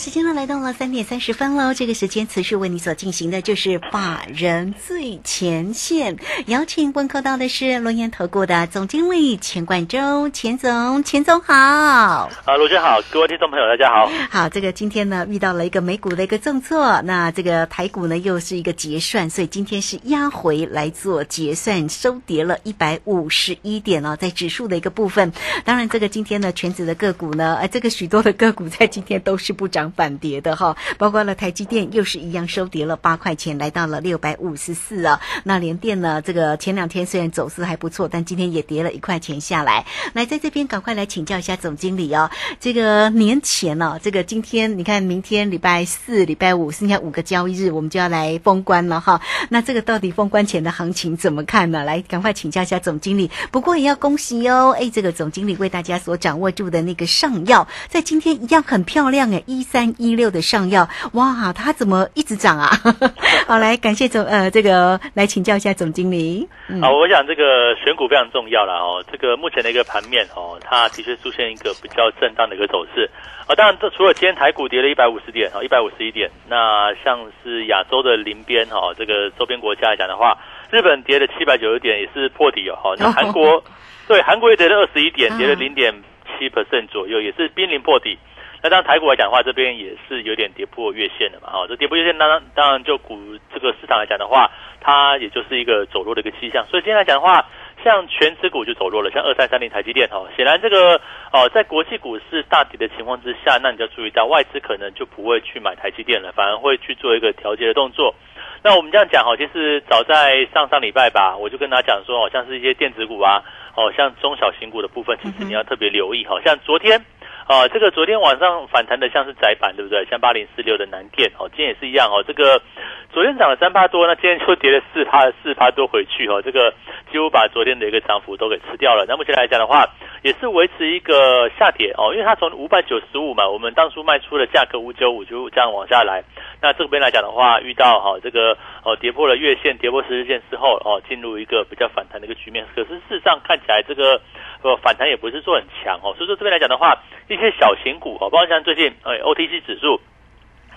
时间呢来到了三点三十分喽，这个时间持续为你所进行的就是法人最前线，邀请问候到的是龙岩投顾的总经理钱冠洲，钱总，钱总好。啊，罗姐好，各位听众朋友大家好。好，这个今天呢遇到了一个美股的一个重挫，那这个台股呢又是一个结算，所以今天是压回来做结算，收跌了一百五十一点哦，在指数的一个部分。当然，这个今天呢全指的个股呢，呃，这个许多的个股在今天都是不涨。反跌的哈，包括了台积电又是一样收跌了八块钱，来到了六百五十四啊。那联电呢？这个前两天虽然走势还不错，但今天也跌了一块钱下来。来，在这边赶快来请教一下总经理哦。这个年前呢，这个今天你看，明天礼拜四、礼拜五剩下五个交易日，我们就要来封关了哈。那这个到底封关前的行情怎么看呢？来，赶快请教一下总经理。不过也要恭喜哦，哎，这个总经理为大家所掌握住的那个上药，在今天一样很漂亮哎，一三。三一六的上药，哇，它怎么一直涨啊？好，来感谢总呃，这个来请教一下总经理。好，我想这个选股非常重要了哦。这个目前的一个盘面哦，它的确出现一个比较震荡的一个走势啊。当然，这除了今天台股跌了一百五十点哦，一百五十一点，那像是亚洲的邻边哈，这个周边国家来讲的话，日本跌了七百九十点，也是破底哦。好，那韩国对韩国也跌了二十一点，跌了零点七 percent 左右，也是濒临破底。那当然，台股来讲的话，这边也是有点跌破月线的嘛，哈，这跌破月线，当然当然就股这个市场来讲的话，它也就是一个走弱的一个迹象。所以今天来讲的话，像全指股就走弱了，像二三三零台积电，哈，显然这个哦，在国际股市大跌的情况之下，那你就要注意到外资可能就不会去买台积电了，反而会去做一个调节的动作。那我们这样讲，哈，其实早在上上礼拜吧，我就跟大家讲说，好像是一些电子股啊，哦，像中小型股的部分，其实你要特别留意，好像昨天。啊，这个昨天晚上反弹的像是窄板，对不对？像八零四六的南电，哦，今天也是一样哦。这个昨天涨了三趴多，那今天就跌了四趴，四趴多回去哦。这个几乎把昨天的一个涨幅都给吃掉了。那目前来讲的话，也是维持一个下跌哦，因为它从五百九十五嘛，我们当初卖出的价格五九五就这样往下来。那这边来讲的话，遇到哈这个哦跌破了月线，跌破十日线之后哦，进入一个比较反弹的一个局面。可是事实上看起来这个呃反弹也不是说很强哦，所以说这边来讲的话，一些小型股哦，包括像最近呃 OTC 指数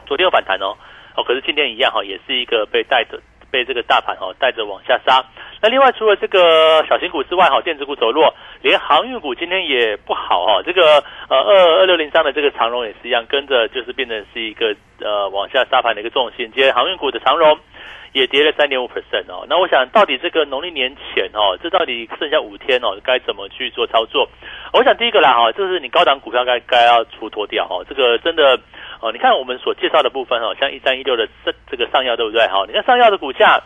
昨天有反弹哦，哦可是今天一样哈，也是一个被带着被这个大盘哦带着往下杀。那另外除了这个小型股之外哈，电子股走弱，连航运股今天也不好哈。这个呃二二六零三的这个长荣也是一样，跟着就是变成是一个呃往下杀盘的一个重心。接航运股的长荣也跌了三点五 percent 哦。那我想到底这个农历年前哦，这到底剩下五天哦，该怎么去做操作？我想第一个啦哈，就是你高档股票该该要出脱掉哈。这个真的哦，你看我们所介绍的部分哦，像一三一六的这这个上药对不对哈？你看上药的股价。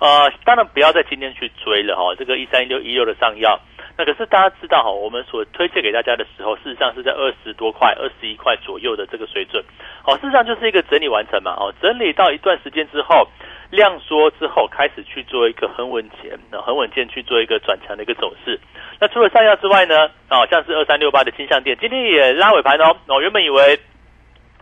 呃，当然不要在今天去追了哈，这个一三一六一六的上药，那可是大家知道哈，我们所推荐给大家的时候，事实上是在二十多块、二十一块左右的这个水准，好，事实上就是一个整理完成嘛，哦，整理到一段时间之后，量缩之后，开始去做一个很稳健、很稳健去做一个转强的一个走势。那除了上药之外呢，哦，像是二三六八的金项店，今天也拉尾盘哦，哦，原本以为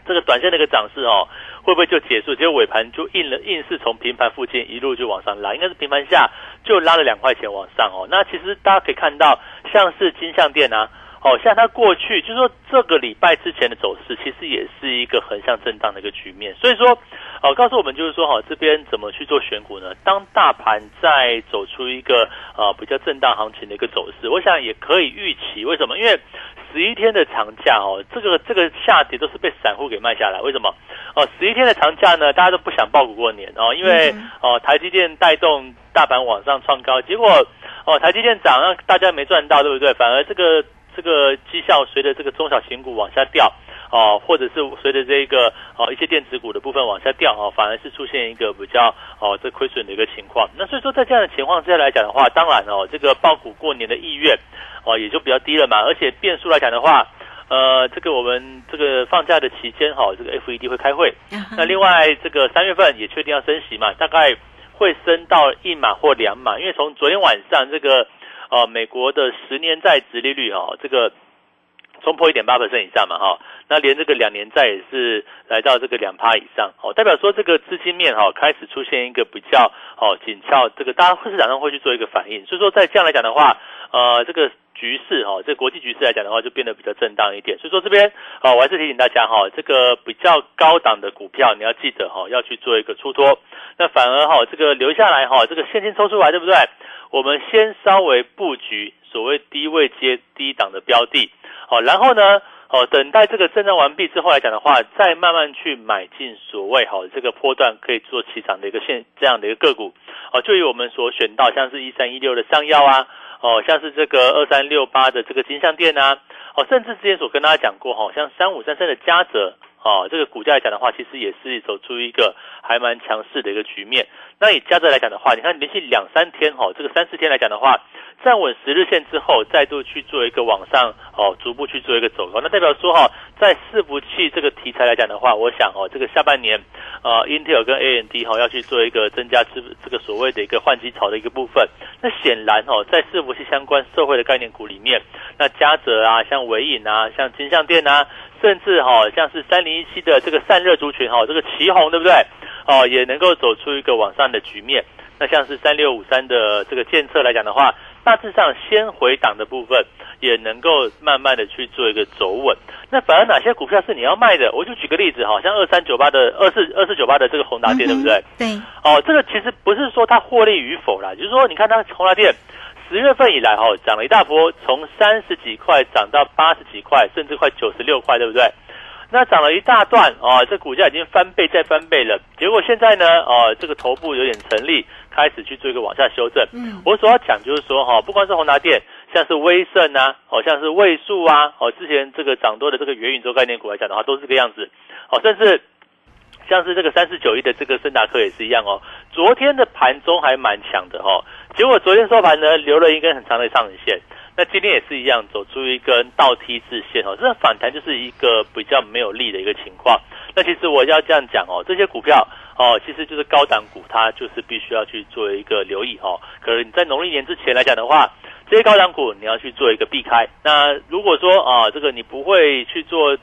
这个短线的一个涨势哦。会不会就结束？结果尾盘就硬了，硬是从平盘附近一路就往上拉，应该是平盘下就拉了两块钱往上哦。那其实大家可以看到，像是金项店啊，哦，像它过去就是说这个礼拜之前的走势，其实也是一个横向震荡的一个局面。所以说，哦，告诉我们就是说，哈，这边怎么去做选股呢？当大盘在走出一个呃比较震荡行情的一个走势，我想也可以预期。为什么？因为十一天的长假哦，这个这个下跌都是被散户给卖下来。为什么？哦，十一天的长假呢，大家都不想报股过年哦，因为哦台积电带动大盘往上创高，结果哦台积电涨，让大家没赚到，对不对？反而这个这个绩效随着这个中小型股往下掉哦，或者是随着这个哦一些电子股的部分往下掉哦，反而是出现一个比较哦这亏损的一个情况。那所以说在这样的情况之下来讲的话，当然哦这个报股过年的意愿哦也就比较低了嘛，而且变数来讲的话。呃，这个我们这个放假的期间哈，这个 FED 会开会。那另外这个三月份也确定要升息嘛，大概会升到一码或两码，因为从昨天晚上这个呃美国的十年债殖利率哦，这个冲破一点八百分以上嘛哈，那连这个两年债也是来到这个两趴以上哦，代表说这个资金面哈开始出现一个比较哦紧俏，这个大家市场上会去做一个反应，所以说在这样来讲的话，呃这个。局势哈，这国际局势来讲的话，就变得比较震荡一点。所以说这边啊，我还是提醒大家哈，这个比较高档的股票，你要记得哈，要去做一个出脱。那反而哈，这个留下来哈，这个现金抽出来，对不对？我们先稍微布局所谓低位接低档的标的，好，然后呢，哦，等待这个震荡完毕之后来讲的话，再慢慢去买进所谓好这个波段可以做起涨的一个现这样的一个个股。哦，就以我们所选到像是一三一六的上药啊。哦，像是这个二三六八的这个金相店啊，哦，甚至之前所跟大家讲过哈，像三五三三的嘉泽，哦，这个股价来讲的话，其实也是走出一个还蛮强势的一个局面。那以嘉泽来讲的话，你看连续两三天哈，这个三四天来讲的话，站稳十日线之后，再度去做一个往上哦，逐步去做一个走高，那代表说哈，在伺服器这个题材来讲的话，我想哦，这个下半年。呃，Intel 跟 AMD 哈要去做一个增加这这个所谓的一个换机潮的一个部分。那显然哦，在伺服器相关社会的概念股里面，那嘉泽啊，像伟影啊，像金相电啊，甚至哈像是三零一七的这个散热族群哈，这个旗宏对不对？哦，也能够走出一个往上的局面。那像是三六五三的这个建测来讲的话。大致上，先回档的部分也能够慢慢的去做一个走稳。那反而哪些股票是你要卖的？我就举个例子，好像二三九八的二四二四九八的这个宏达电，对不对？对。哦，这个其实不是说它获利与否啦，就是说，你看它宏达电十月份以来，哈，涨了一大波，从三十几块涨到八十几块，甚至快九十六块，对不对？那涨了一大段啊，这股价已经翻倍再翻倍了。结果现在呢，啊，这个头部有点成立，开始去做一个往下修正。嗯，我所要讲就是说哈，不光是宏达电，像是威盛啊，好像是位数啊，哦，之前这个涨多的这个元宇宙概念股来讲的话，都是这个样子。哦，甚至像是这个三四九一的这个森达克也是一样哦。昨天的盘中还蛮强的哦，结果昨天收盘呢，留了一根很长的上影线。那今天也是一样，走出一根倒梯字线哦，这反弹就是一个比较没有力的一个情况。那其实我要这样讲哦，这些股票哦，其实就是高档股，它就是必须要去做一个留意哦。可能你在农历年之前来讲的话，这些高档股你要去做一个避开。那如果说啊，这个你不会去做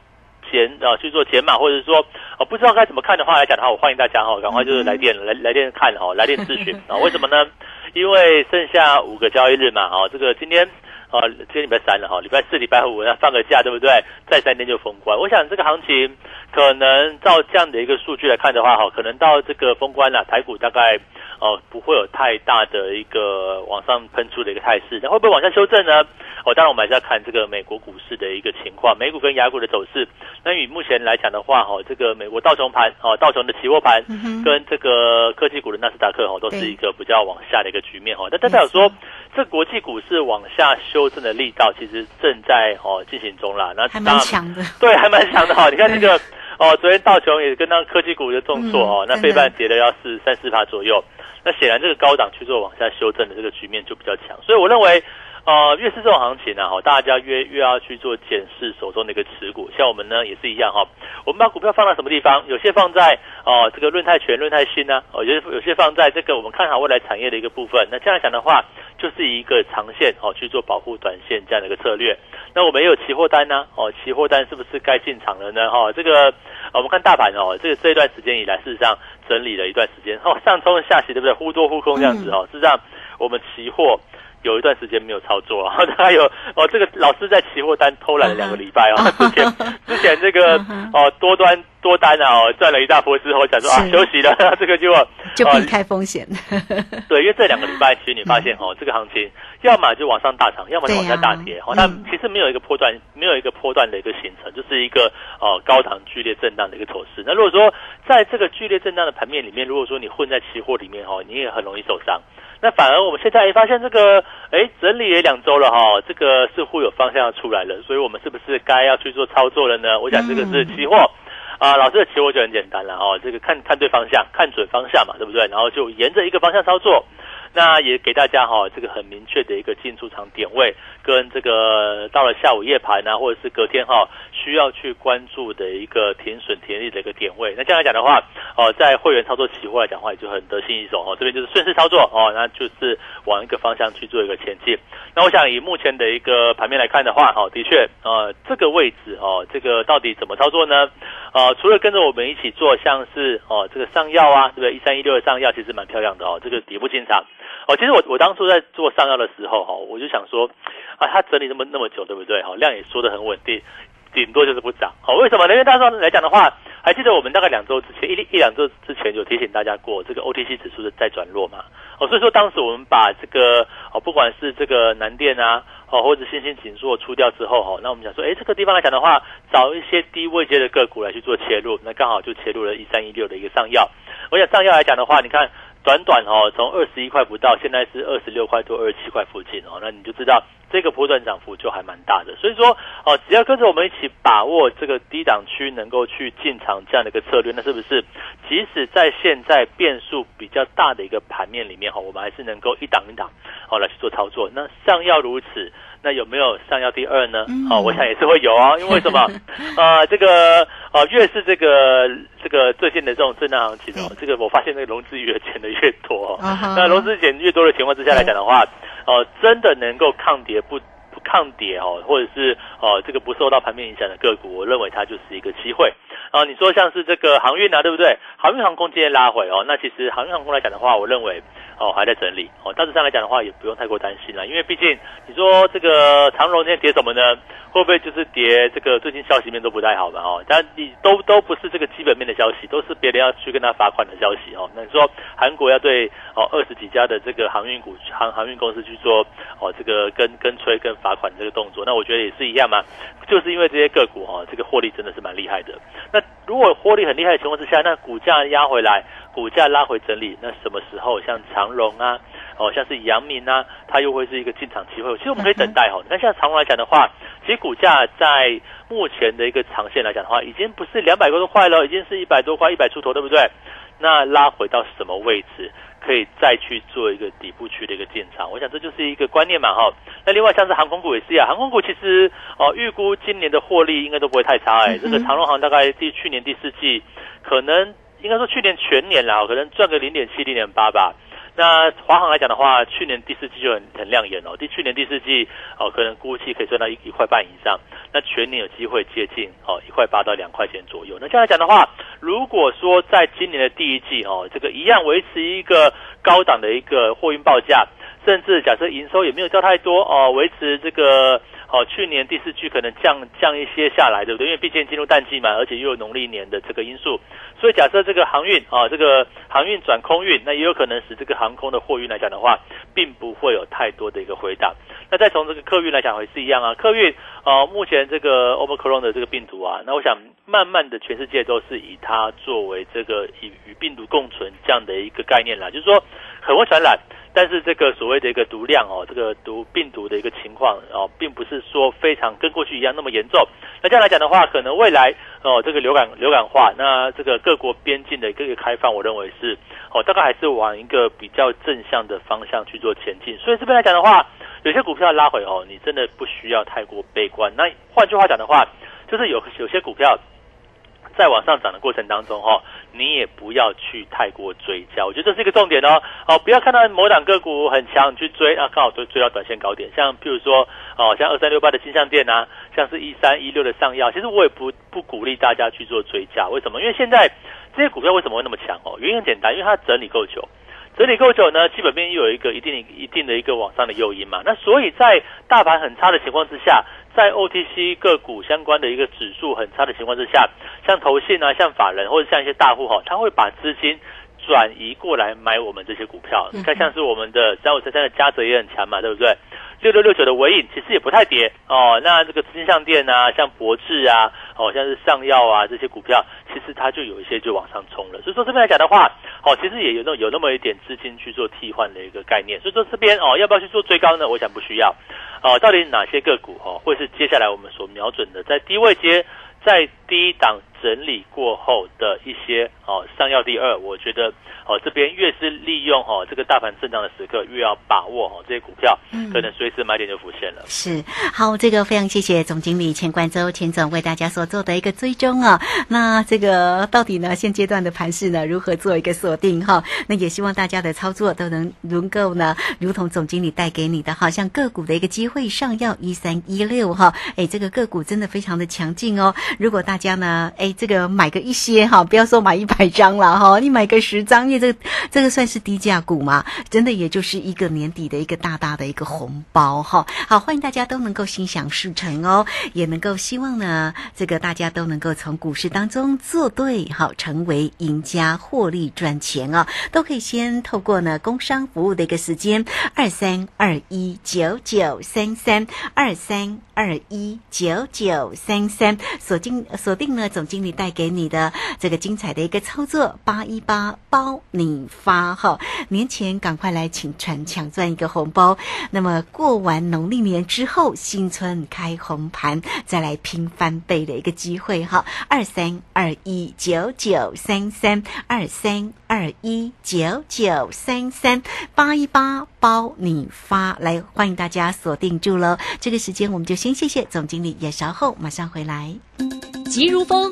减啊，去做减码，或者是说哦不知道该怎么看的话来讲的话，我欢迎大家哈，赶快就是来电来来电看哦，来电咨询啊。为什么呢？因为剩下五个交易日嘛，哦，这个今天。哦，今天礼拜三了哈，礼拜四、礼拜五要放个假，对不对？再三天就封关。我想这个行情可能照这样的一个数据来看的话，哈，可能到这个封关了，台股大概哦不会有太大的一个往上喷出的一个态势。那会不会往下修正呢？哦，当然我们还是要看这个美国股市的一个情况，美股跟亚股的走势。那以目前来讲的话，哈，这个美国道琼盘，哦，道琼的期货盘跟这个科技股的纳斯达克，哈，都是一个比较往下的一个局面，哈。但代表说。这国际股市往下修正的力道，其实正在哦进行中啦。那还蛮强的，对，还蛮强的哈。你看这个 哦，昨天道琼也跟那科技股的重挫哦，那费半跌了要是三四趴左右。那显然这个高档去做往下修正的这个局面就比较强，所以我认为。呃，越是这种行情呢，哈，大家越越要去做检视手中的一个持股。像我们呢也是一样哈，我们把股票放在什么地方？有些放在哦这个润泰全、润泰新呢，哦有些有些放在这个我们看好未来产业的一个部分。那这样讲的话，就是一个长线哦去做保护短线这样的一个策略。那我们也有期货单呢，哦期货单是不是该进场了呢？哈，这个我们看大盘哦，这个这一段时间以来，事实上整理了一段时间，哦上冲下洗，对不对？忽多忽空这样子哦，事实上我们期货。有一段时间没有操作啊，大概有哦，这个老师在期货单偷懒了两个礼拜哦。之前之前这个哦多端多单啊，哦赚了一大波之后，想说啊休息了，这个就 就避开风险。对，因为这两个礼拜其实你发现哦，这个行情要么就往上大涨，要么就往下大跌哦。它其实没有一个波段，没有一个波段的一个形成，就是一个哦高档剧烈震荡的一个走势。那如果说在这个剧烈震荡的盘面里面，如果说你混在期货里面哦，你也很容易受伤。那反而我们现在也发现这个，哎，整理也两周了哈，这个似乎有方向要出来了，所以我们是不是该要去做操作了呢？我想这个是期货，啊，老师的期货就很简单了哦，这个看看对方向，看准方向嘛，对不对？然后就沿着一个方向操作。那也给大家哈这个很明确的一个进出场点位，跟这个到了下午夜盘呢，或者是隔天哈需要去关注的一个停损停利的一个点位。那这样来讲的话，哦，在会员操作期货来讲的话，也就很得心应手哦。这边就是顺势操作哦，那就是往一个方向去做一个前进。那我想以目前的一个盘面来看的话，哦，的确，呃，这个位置哦，这个到底怎么操作呢？呃，除了跟着我们一起做，像是哦这个上药啊，对不对？一三一六的上药其实蛮漂亮的哦，这个底部进场。哦，其实我我当初在做上药的时候哈，我就想说，啊，它整理那么那么久，对不对？哈，量也说的很稳定，顶多就是不涨。好，为什么？因为大时来讲的话，还记得我们大概两周之前，一一两周之前有提醒大家过，这个 OTC 指数的在转弱嘛。哦，所以说当时我们把这个哦，不管是这个南电啊，哦或者新兴紧缩出掉之后哈，那我们想说，哎，这个地方来讲的话，找一些低位阶的个股来去做切入，那刚好就切入了一三一六的一个上药。而且上药来讲的话，你看。短短哦，从二十一块不到，现在是二十六块多、二十七块附近哦，那你就知道这个波段涨幅就还蛮大的。所以说哦，只要跟着我们一起把握这个低档区，能够去进场这样的一个策略，那是不是即使在现在变数比较大的一个盘面里面哈，我们还是能够一档一档好来去做操作？那尚要如此。那有没有上要第二呢？哦，我想也是会有啊，因为什么？呃，这个呃，越是这个这个最近的这种震荡行情哦，这个我发现那个融资余额减的越多，那融资减越多的情况之下来讲的话，哦，真的能够抗跌不抗跌哦，或者是哦这个不受到盘面影响的个股，我认为它就是一个机会。啊，你说像是这个航运啊，对不对？航运航空今天拉回哦，那其实航运航空来讲的话，我认为。哦，还在整理哦。大致上来讲的话，也不用太过担心了，因为毕竟你说这个长荣今天跌什么呢？会不会就是跌这个最近消息面都不太好嘛？哦，但你都都不是这个基本面的消息，都是别人要去跟他罚款的消息哦。那你说韩国要对哦二十几家的这个航运股航航运公司去做哦这个跟跟催跟罚款这个动作，那我觉得也是一样嘛。就是因为这些个股哈，这个获利真的是蛮厉害的。那如果获利很厉害的情况之下，那股价压回来。股价拉回整理，那什么时候像长荣啊，哦，像是阳明啊，它又会是一个进场机会？其实我们可以等待哈。那像长荣来讲的话，其实股价在目前的一个长线来讲的话，已经不是两百多块了，已经是一百多块、一百出头，对不对？那拉回到什么位置可以再去做一个底部区的一个建仓？我想这就是一个观念嘛哈。那另外像是航空股也是一样，航空股其实哦，预估今年的获利应该都不会太差哎。这个长荣航大概第去年第四季可能。应该说去年全年啦，可能赚个零点七、零点八吧。那华航来讲的话，去年第四季就很很亮眼哦。第去年第四季哦，可能估计可以赚到一一块半以上。那全年有机会接近哦一块八到两块钱左右。那这样来讲的话，如果说在今年的第一季哦，这个一样维持一个高档的一个货运报价，甚至假设营收也没有掉太多哦，维持这个。哦，去年第四季可能降降一些下来，对不对？因为毕竟进入淡季嘛，而且又有农历年的这个因素，所以假设这个航运啊，这个航运转空运，那也有可能使这个航空的货运来讲的话，并不会有太多的一个回档。那再从这个客运来讲也是一样啊，客运哦，目前这个 Omicron 的这个病毒啊，那我想慢慢的全世界都是以它作为这个与与病毒共存这样的一个概念啦，就是说很会传染。但是这个所谓的一个毒量哦，这个毒病毒的一个情况哦，并不是说非常跟过去一样那么严重。那这样来讲的话，可能未来哦，这个流感流感化，那这个各国边境的一个开放，我认为是哦，大概还是往一个比较正向的方向去做前进。所以这边来讲的话，有些股票拉回哦，你真的不需要太过悲观。那换句话讲的话，就是有有些股票。在往上涨的过程当中，哈，你也不要去太过追加，我觉得这是一个重点哦。哦，不要看到某档个股很强，你去追啊，刚好追追到短线高点。像譬如说，哦，像二三六八的金象店啊，像是一三一六的上药，其实我也不不鼓励大家去做追加。为什么？因为现在这些股票为什么会那么强？哦，原因很简单，因为它整理够久。整理够久呢，基本面又有一个一定一定的一个往上的诱因嘛。那所以在大盘很差的情况之下。在 OTC 个股相关的一个指数很差的情况之下，像投信啊、像法人或者像一些大户哈，他会把资金转移过来买我们这些股票。你看，像是我们的三五三三的嘉泽也很强嘛，对不对？六六六九的尾影其实也不太跌哦。那这个资金项店啊，像博智啊，哦，像是上药啊这些股票，其实它就有一些就往上冲了。所以说这边来讲的话，哦，其实也有那有那么一点资金去做替换的一个概念。所以说这边哦，要不要去做追高呢？我想不需要。哦，到底哪些个股哦，会是接下来我们所瞄准的，在低位接，在低档整理过后的一些哦上药第二，我觉得哦这边越是利用哦这个大盘震荡的时刻，越要把握哦这些股票，可能随时买点就浮现了。是好，这个非常谢谢总经理钱冠周钱总为大家所做的一个追踪啊。那这个到底呢，现阶段的盘势呢，如何做一个锁定哈？那也希望大家的操作都能能够呢，如同总经理带给你的，好像个股的一个机会上药一三一六哈，哎，这个个股真的非常的强劲哦。如果大家呢，哎，这个买个一些哈，不要说买一百张了哈，你买个十张，因为这个这个算是低价股嘛，真的也就是一个年底的一个大大的一个红包哈。好，欢迎大家都能够心想事成哦，也能够希望呢，这个大家都能够从股市当中做对，好，成为赢家，获利赚钱啊，都可以先透过呢工商服务的一个时间，二三二一九九三三二三二一九九三三，锁定锁定呢总经理带给你的这个精彩的一个操作，八一八包你发哈，年前赶快来请船抢赚一个红包，那么过完农历年之后，新春开红盘，再来拼翻倍的一个机会哈，二三二一九九三三二三二一九九三三八一八包你发，来欢迎大家锁定住喽。这个时间我们就先谢谢总经理，也稍后马上回来。急如风，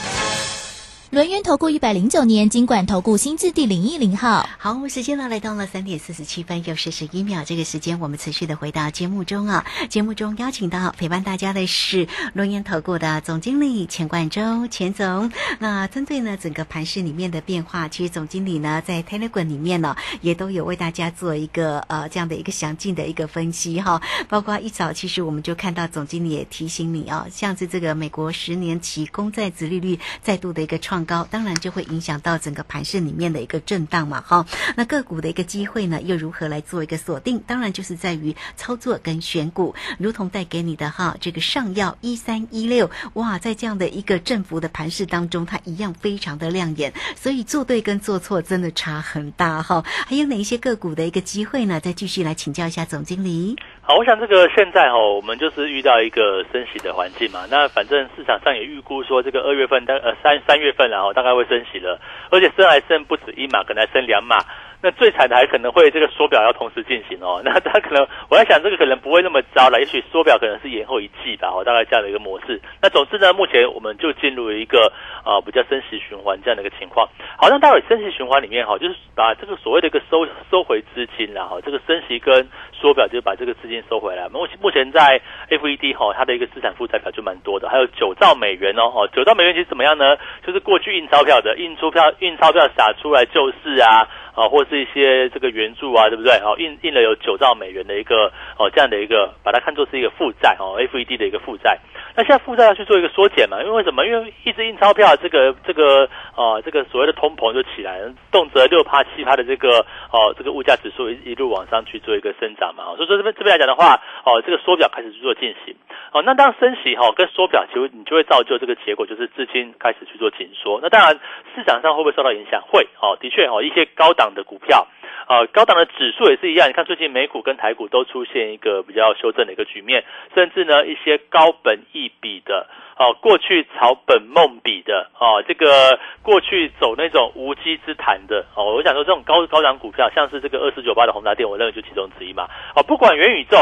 轮源投顾一百零九年经管投顾新字第零一零号。好，我们时间呢来到了三点四十七分又四十一秒，这个时间我们持续的回到节目中啊。节目中邀请到陪伴大家的是轮源投顾的总经理钱冠洲钱总。那针对呢整个盘市里面的变化，其实总经理呢在 Telegram 里面呢也都有为大家做一个呃这样的一个详尽的一个分析哈。包括一早其实我们就看到总经理也提醒你啊，像是这个美国十年期公债殖利率再度的一个创高，当然就会影响到整个盘市里面的一个震荡嘛哈。那个股的一个机会呢，又如何来做一个锁定？当然就是在于操作跟选股，如同带给你的哈这个上药一三一六，哇，在这样的一个振幅的盘势当中，它一样非常的亮眼。所以做对跟做错真的差很大哈。还有哪一些个股的一个机会呢？再继续来请教一下总经理。好，我想这个现在哦，我们就是遇到一个升息的环境嘛。那反正市场上也预估说，这个二月份大呃三三月份然后大概会升息了，而且升还升不止一码，可能还升两码。那最惨的还可能会这个缩表要同时进行哦。那他可能我在想，这个可能不会那么糟了，也许缩表可能是延后一季吧，哦，大概这样的一个模式。那总之呢，目前我们就进入一个啊比较升息循环这样的一个情况。好，那待会升息循环里面哈，就是把这个所谓的一个收收回资金，然后这个升息跟缩表就把这个资金收回来。目目前在 FED 哈，它的一个资产负债表就蛮多的，还有九兆美元哦，哦，九兆美元其实怎么样呢？就是过去印钞票的，印出票印钞票撒出来就是啊。啊，或是一些这个援助啊，对不对？哦，印印了有九兆美元的一个哦，这样的一个，把它看作是一个负债哦，FED 的一个负债。那现在负债要去做一个缩减嘛？因为为什么？因为一直印钞票，这个这个哦，这个所谓的通膨就起来，动辄六趴七趴的这个哦，这个物价指数一一路往上去做一个生长嘛。所以说这边这边来讲的话，哦，这个缩表开始去做进行。哦，那当升息哈跟缩表，其实你就会造就这个结果，就是资金开始去做紧缩。那当然市场上会不会受到影响？会哦，的确哦，一些高。档的股票。啊，高档的指数也是一样，你看最近美股跟台股都出现一个比较修正的一个局面，甚至呢一些高本一比的，哦，过去炒本梦比的，哦，这个过去走那种无稽之谈的，哦，我想说这种高高档股票，像是这个二四九八的宏达电，我认为就其中之一嘛，哦，不管元宇宙。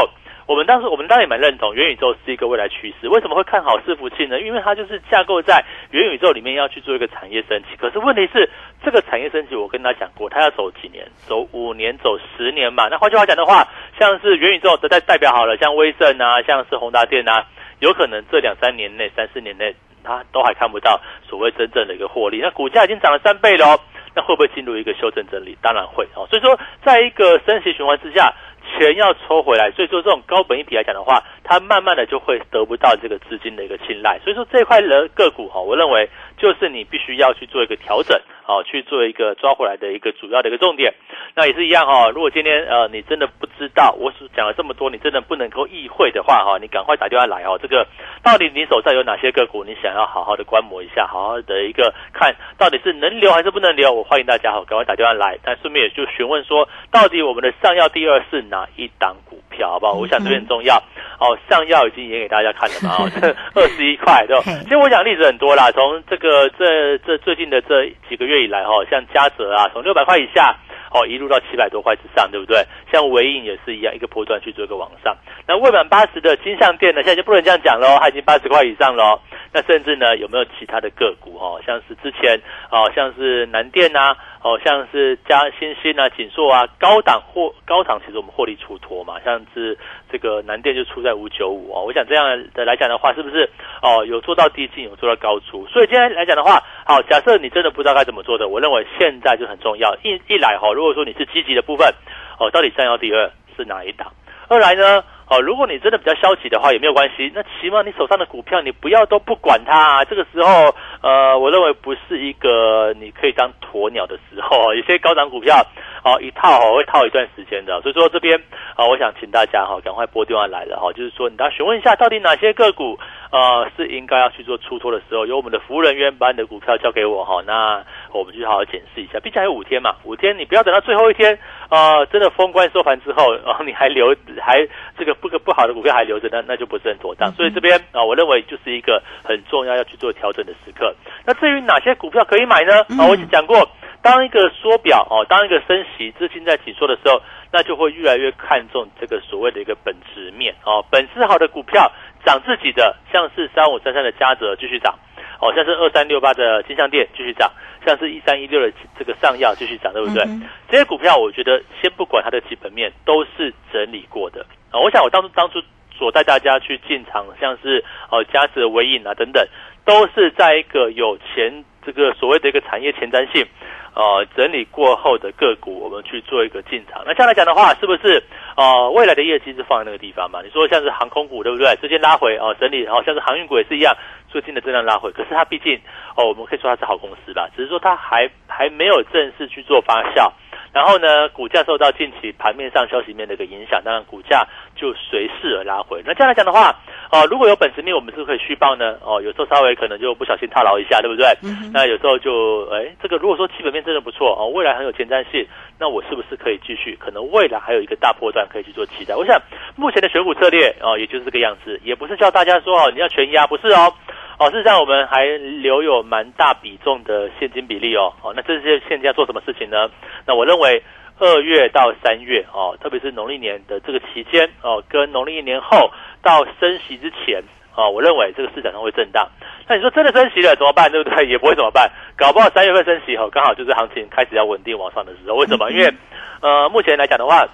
我们当时，我们当然也蛮认同元宇宙是一个未来趋势。为什么会看好伺服器呢？因为它就是架构在元宇宙里面要去做一个产业升级。可是问题是，这个产业升级，我跟他讲过，它要走几年？走五年？走十年嘛？那换句话讲的话，像是元宇宙的代代表好了，像威盛啊，像是宏达电啊，有可能这两三年内、三四年内，它都还看不到所谓真正的一个获利。那股价已经涨了三倍了，那会不会进入一个修正整理？当然会哦。所以说，在一个升息循环之下。钱要抽回来，所以说这种高本一比来讲的话，它慢慢的就会得不到这个资金的一个青睐。所以说这块的个股哈，我认为就是你必须要去做一个调整，哦，去做一个抓回来的一个主要的一个重点。那也是一样哈，如果今天呃你真的不知道我所讲了这么多，你真的不能够意会的话哈，你赶快打电话来哦。这个到底你手上有哪些个股，你想要好好的观摩一下，好好的一个看到底是能留还是不能留？我欢迎大家哈，赶快打电话来。但顺便也就询问说，到底我们的上药第二是哪一档股票，好不好？我想这边很重要哦。上药已经演给大家看了嘛，二十一块对吧？其实我讲例子很多啦，从这个这这最近的这几个月以来哈，像嘉泽啊，从六百块以下。哦，一路到七百多块之上，对不对？像维影也是一样，一个波段去做一个往上。那未满八十的金像店呢，现在就不能这样讲喽，它已经八十块以上喽。那甚至呢，有没有其他的个股哦？像是之前哦，像是南电呐，哦，像是嘉新兴啊、锦硕啊，高档或高档，其实我们获利出脱嘛。像是这个南电就出在五九五哦。我想这样的来讲的话，是不是哦有做到低进，有做到高出？所以今天来讲的话，好，假设你真的不知道该怎么做的，我认为现在就很重要。一一来哈，如果说你是积极的部分，哦，到底三幺第二是哪一档？二来呢？哦，如果你真的比较消极的话，也没有关系。那起码你手上的股票，你不要都不管它。这个时候，呃，我认为不是一个你可以当鸵鸟的时候。有些高档股票，哦，一套哦会套一段时间的。所以说这边啊，我想请大家哈，赶快拨电话来了哈，就是说你要询问一下，到底哪些个股呃是应该要去做出脱的时候，由我们的服务人员把你的股票交给我哈。那我们就好好检视一下，毕竟还有五天嘛，五天你不要等到最后一天啊，真的封关收盘之后，然后你还留还这个。不个不好的股票还留着那，那就不是很妥当。所以这边啊，我认为就是一个很重要要去做调整的时刻。那至于哪些股票可以买呢？啊，我已经讲过，当一个缩表哦，当一个升息资金在紧缩的时候，那就会越来越看重这个所谓的一个本质面哦，本质好的股票涨自己的，像是三五三三的嘉泽继续涨，哦，像是二三六八的金相店继续涨。像是一三一六的这个上药继续涨，对不对？这些股票我觉得先不管它的基本面，都是整理过的啊。我想我当初当初所带大家去进场，像是哦嘉泽、微影啊等等，都是在一个有前这个所谓的一个产业前瞻性，呃整理过后的个股，我们去做一个进场。那这样来讲的话，是不是呃未来的业绩是放在那个地方嘛？你说像是航空股，对不对？最近拉回哦整理，然后像是航运股也是一样。最近的震量拉回，可是它毕竟哦，我们可以说它是好公司吧，只是说它还还没有正式去做发酵，然后呢，股价受到近期盘面上消息面的一个影响，当然股价就随势而拉回。那这样来讲的话，哦，如果有本事面，我们是不是可以续报呢？哦，有时候稍微可能就不小心套牢一下，对不对？那有时候就哎，这个如果说基本面真的不错哦，未来很有前瞻性，那我是不是可以继续？可能未来还有一个大波段可以去做期待。我想目前的选股策略哦，也就是这个样子，也不是叫大家说哦，你要全压，不是哦。哦，事实上我们还留有蛮大比重的现金比例哦。哦，那这些现金要做什么事情呢？那我认为二月到三月哦，特别是农历年的这个期间哦，跟农历年后到升息之前哦，我认为这个市场上会震荡。那你说真的升息了怎么办？对不对？也不会怎么办？搞不好三月份升息后，刚好就是行情开始要稳定往上的时候。为什么？因为呃，目前来讲的话，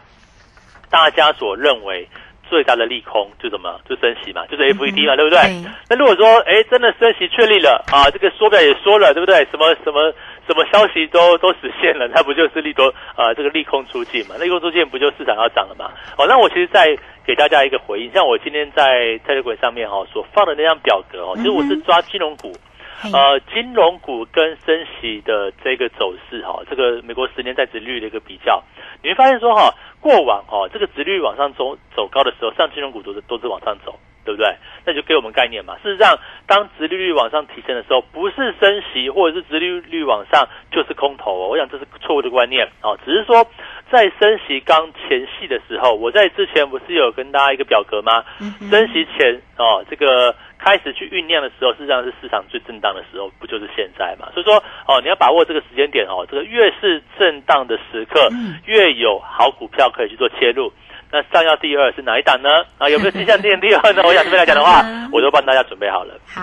大家所认为。最大的利空就什么？就升息嘛，就是 F E D 嘛，对不对？那如果说，哎，真的升息确立了啊，这个缩表也说了，对不对？什么什么什么消息都 都实现了，那不就是利多啊？这个利空出尽嘛？利空出尽不就市场要涨了嘛？哦，那我其实再给大家一个回应，像我今天在 Telegram 上面哈所放的那张表格哦，其实我是抓金融股，呃，金融股跟升息的这个走势哈，这个美国十年在值率的一个比较，你会发现说哈。过往哦，这个值率往上走走高的时候，上金融股都是都是往上走对不对？那就给我们概念嘛。事实上，当殖利率往上提升的时候，不是升息或者是殖利率往上就是空头哦。我想这是错误的观念哦。只是说在升息刚前戏的时候，我在之前不是有跟大家一个表格吗？升息前哦，这个。开始去酝酿的时候，事实上是市场最震荡的时候，不就是现在嘛？所以说，哦，你要把握这个时间点哦，这个越是震荡的时刻，越有好股票可以去做切入。那上药第二是哪一档呢？啊，有没有迹象店第二呢？我想这边来讲的话，我都帮大家准备好了。好，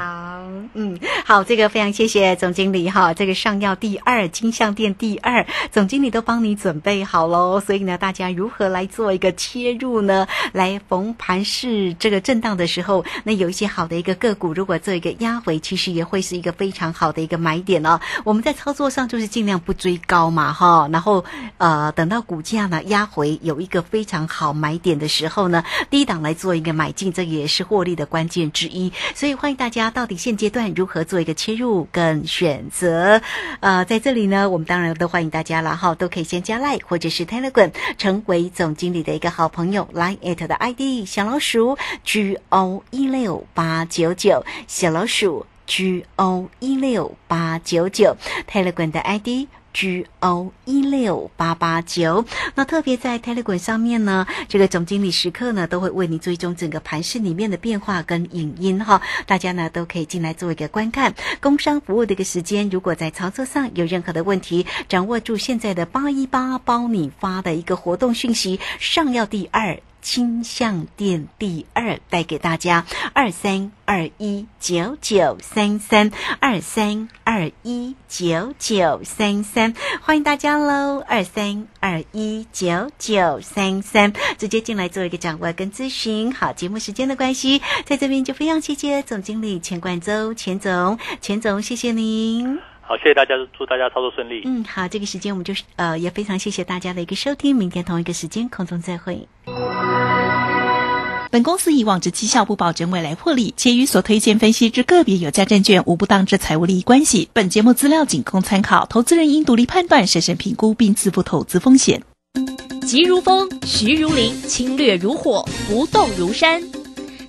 嗯，好，这个非常谢谢总经理哈。这个上药第二，金项店第二，总经理都帮你准备好喽。所以呢，大家如何来做一个切入呢？来逢盘市这个震荡的时候，那有一些好的一个个股，如果做一个压回，其实也会是一个非常好的一个买点哦。我们在操作上就是尽量不追高嘛哈，然后呃，等到股价呢压回有一个非常好。买点的时候呢，低档来做一个买进，这也是获利的关键之一。所以欢迎大家到底现阶段如何做一个切入跟选择？呃，在这里呢，我们当然都欢迎大家了哈，都可以先加 Line 或者是 Telegram，成为总经理的一个好朋友。Line at 的 ID 小老鼠 G O 一六八九九，小老鼠 G O 一六八九九，Telegram 的 ID。G O 一六八八九，那特别在 Telegram 上面呢，这个总经理时刻呢都会为你追踪整个盘市里面的变化跟影音哈，大家呢都可以进来做一个观看。工商服务的一个时间，如果在操作上有任何的问题，掌握住现在的八一八包你发的一个活动讯息，上要第二。金项店第二带给大家二三二一九九三三二三二一九九三三，欢迎大家喽！二三二一九九三三，直接进来做一个掌握跟咨询。好，节目时间的关系，在这边就非常谢谢总经理钱冠周钱总，钱总谢谢您。好，谢谢大家，祝大家操作顺利。嗯，好，这个时间我们就是呃，也非常谢谢大家的一个收听，明天同一个时间空中再会。本公司以往之绩效不保证未来获利，且与所推荐分析之个别有价证券无不当之财务利益关系。本节目资料仅供参考，投资人应独立判断、审慎评估并自负投资风险。急如风，徐如林，侵略如火，不动如山。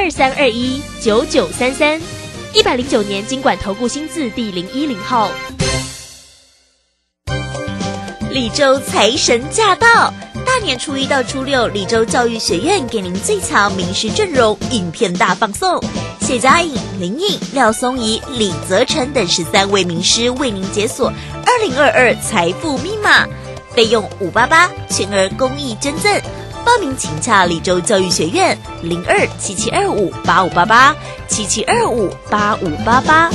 二三二一九九三三，一百零九年经管投顾新字第零一零号。李州财神驾到！大年初一到初六，李州教育学院给您最强名师阵容，影片大放送。谢佳颖、林颖、廖松怡、李泽成等十三位名师为您解锁二零二二财富密码，费用五八八，全额公益捐赠。报名请洽李州教育学院零二七七二五八五八八七七二五八五八八。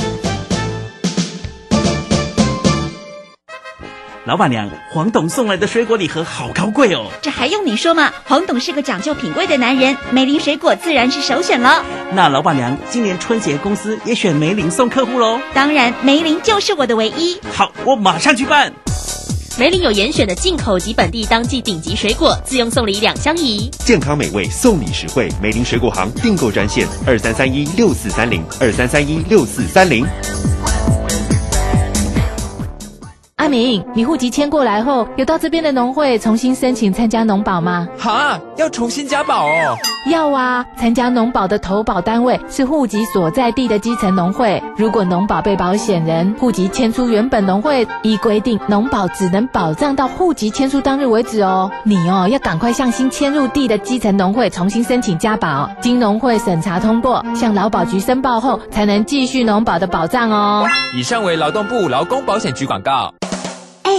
老板娘，黄董送来的水果礼盒好高贵哦！这还用你说吗？黄董是个讲究品味的男人，梅林水果自然是首选了。那老板娘，今年春节公司也选梅林送客户喽？当然，梅林就是我的唯一。好，我马上去办。梅林有严选的进口及本地当季顶级水果，自用送礼两相宜，健康美味，送礼实惠。梅林水果行订购专线：二三三一六四三零二三三一六四三零。阿明，你户籍迁过来后，有到这边的农会重新申请参加农保吗？哈，要重新加保哦。要啊，参加农保的投保单位是户籍所在地的基层农会。如果农保被保险人户籍迁出原本农会，依规定，农保只能保障到户籍迁出当日为止哦。你哦，要赶快向新迁入地的基层农会重新申请加保，经农会审查通过，向劳保局申报后，才能继续农保的保障哦。以上为劳动部劳工保险局广告。